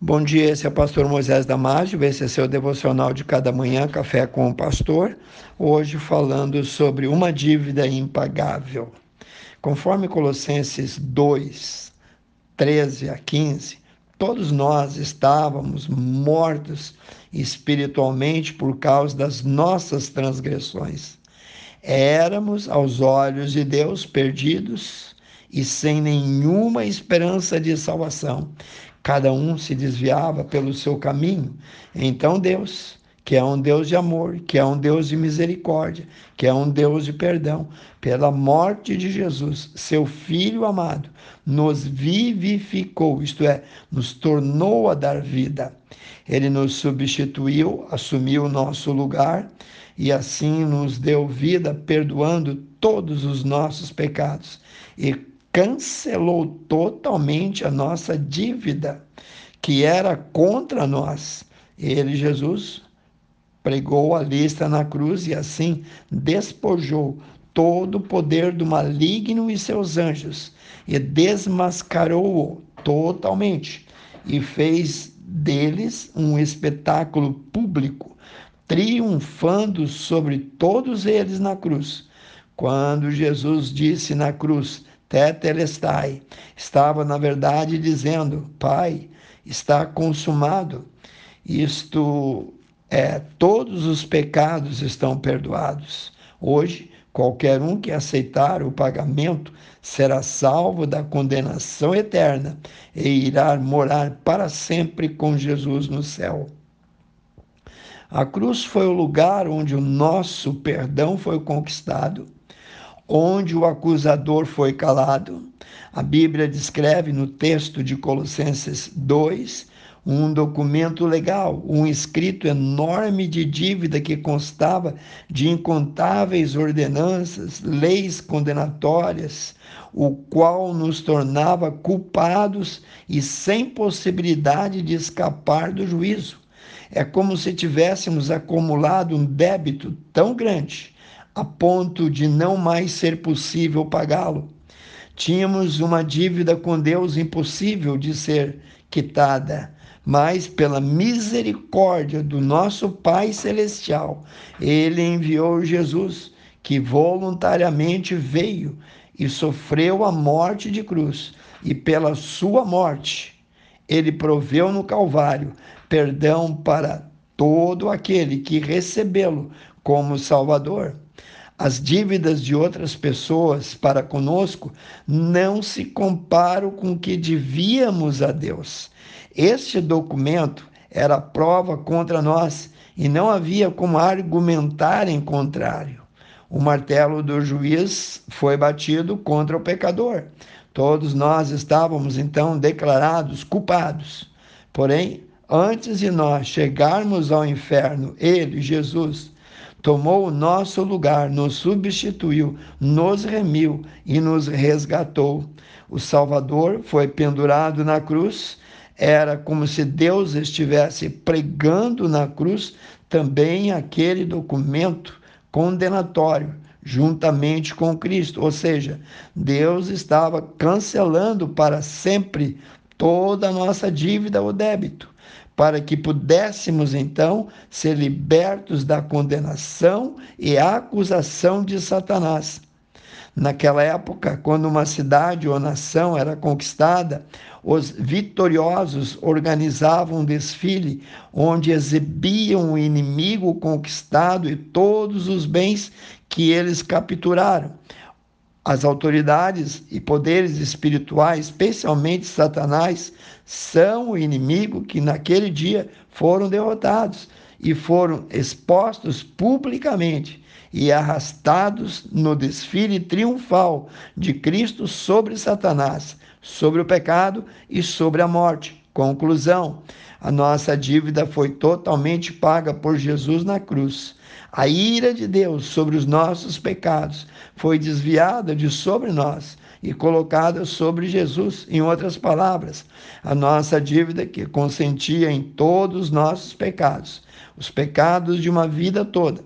Bom dia, esse é o pastor Moisés Damásio, esse é seu devocional de cada manhã, Café com o Pastor. Hoje falando sobre uma dívida impagável. Conforme Colossenses 2, 13 a 15, todos nós estávamos mortos espiritualmente por causa das nossas transgressões. Éramos, aos olhos de Deus, perdidos e sem nenhuma esperança de salvação cada um se desviava pelo seu caminho. Então Deus, que é um Deus de amor, que é um Deus de misericórdia, que é um Deus de perdão, pela morte de Jesus, seu Filho amado, nos vivificou, isto é, nos tornou a dar vida. Ele nos substituiu, assumiu o nosso lugar e assim nos deu vida, perdoando todos os nossos pecados e cancelou totalmente a nossa dívida, que era contra nós. Ele, Jesus, pregou a lista na cruz e assim despojou todo o poder do maligno e seus anjos e desmascarou-o totalmente e fez deles um espetáculo público, triunfando sobre todos eles na cruz. Quando Jesus disse na cruz: tetelestai. Estava, na verdade, dizendo: Pai, está consumado. Isto é, todos os pecados estão perdoados. Hoje, qualquer um que aceitar o pagamento será salvo da condenação eterna e irá morar para sempre com Jesus no céu. A cruz foi o lugar onde o nosso perdão foi conquistado onde o acusador foi calado. A Bíblia descreve no texto de Colossenses 2 um documento legal, um escrito enorme de dívida que constava de incontáveis ordenanças, leis condenatórias, o qual nos tornava culpados e sem possibilidade de escapar do juízo. É como se tivéssemos acumulado um débito tão grande a ponto de não mais ser possível pagá-lo. Tínhamos uma dívida com Deus impossível de ser quitada, mas pela misericórdia do nosso Pai Celestial, Ele enviou Jesus, que voluntariamente veio e sofreu a morte de cruz, e pela sua morte, Ele proveu no Calvário perdão para todo aquele que recebê-lo como Salvador. As dívidas de outras pessoas para conosco não se comparam com o que devíamos a Deus. Este documento era prova contra nós e não havia como argumentar em contrário. O martelo do juiz foi batido contra o pecador. Todos nós estávamos então declarados culpados. Porém, antes de nós chegarmos ao inferno, ele, Jesus, tomou o nosso lugar, nos substituiu, nos remiu e nos resgatou. O Salvador foi pendurado na cruz, era como se Deus estivesse pregando na cruz também aquele documento condenatório juntamente com Cristo, ou seja, Deus estava cancelando para sempre toda a nossa dívida ou débito para que pudéssemos então ser libertos da condenação e acusação de Satanás. Naquela época, quando uma cidade ou nação era conquistada, os vitoriosos organizavam um desfile onde exibiam o inimigo conquistado e todos os bens que eles capturaram. As autoridades e poderes espirituais, especialmente Satanás, são o inimigo que naquele dia foram derrotados e foram expostos publicamente e arrastados no desfile triunfal de Cristo sobre Satanás, sobre o pecado e sobre a morte. Conclusão: a nossa dívida foi totalmente paga por Jesus na cruz. A ira de Deus sobre os nossos pecados foi desviada de sobre nós e colocada sobre Jesus. Em outras palavras, a nossa dívida que consentia em todos os nossos pecados, os pecados de uma vida toda,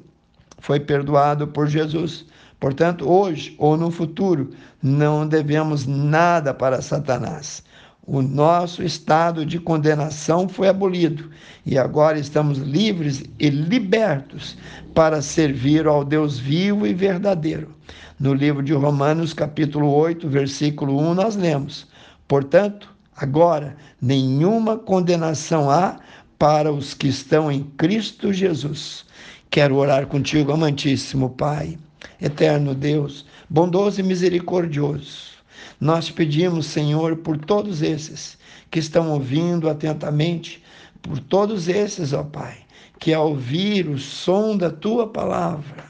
foi perdoado por Jesus. Portanto, hoje ou no futuro, não devemos nada para Satanás. O nosso estado de condenação foi abolido e agora estamos livres e libertos para servir ao Deus vivo e verdadeiro. No livro de Romanos, capítulo 8, versículo 1, nós lemos: Portanto, agora nenhuma condenação há para os que estão em Cristo Jesus. Quero orar contigo, amantíssimo Pai, eterno Deus, bondoso e misericordioso. Nós pedimos, Senhor, por todos esses que estão ouvindo atentamente, por todos esses, ó Pai, que ao ouvir o som da tua palavra,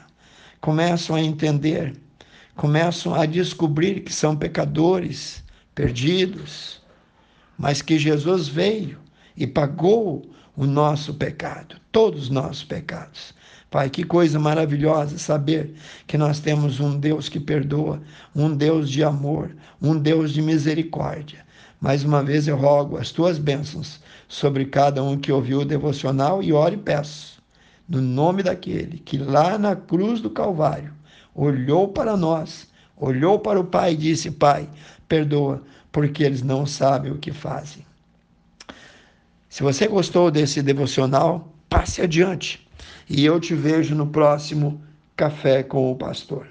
começam a entender, começam a descobrir que são pecadores, perdidos, mas que Jesus veio e pagou o nosso pecado, todos os nossos pecados. Pai, que coisa maravilhosa saber que nós temos um Deus que perdoa, um Deus de amor, um Deus de misericórdia. Mais uma vez eu rogo as tuas bênçãos sobre cada um que ouviu o devocional e oro e peço, no nome daquele que lá na cruz do Calvário olhou para nós, olhou para o Pai e disse: Pai, perdoa, porque eles não sabem o que fazem. Se você gostou desse devocional, passe adiante e eu te vejo no próximo Café com o Pastor.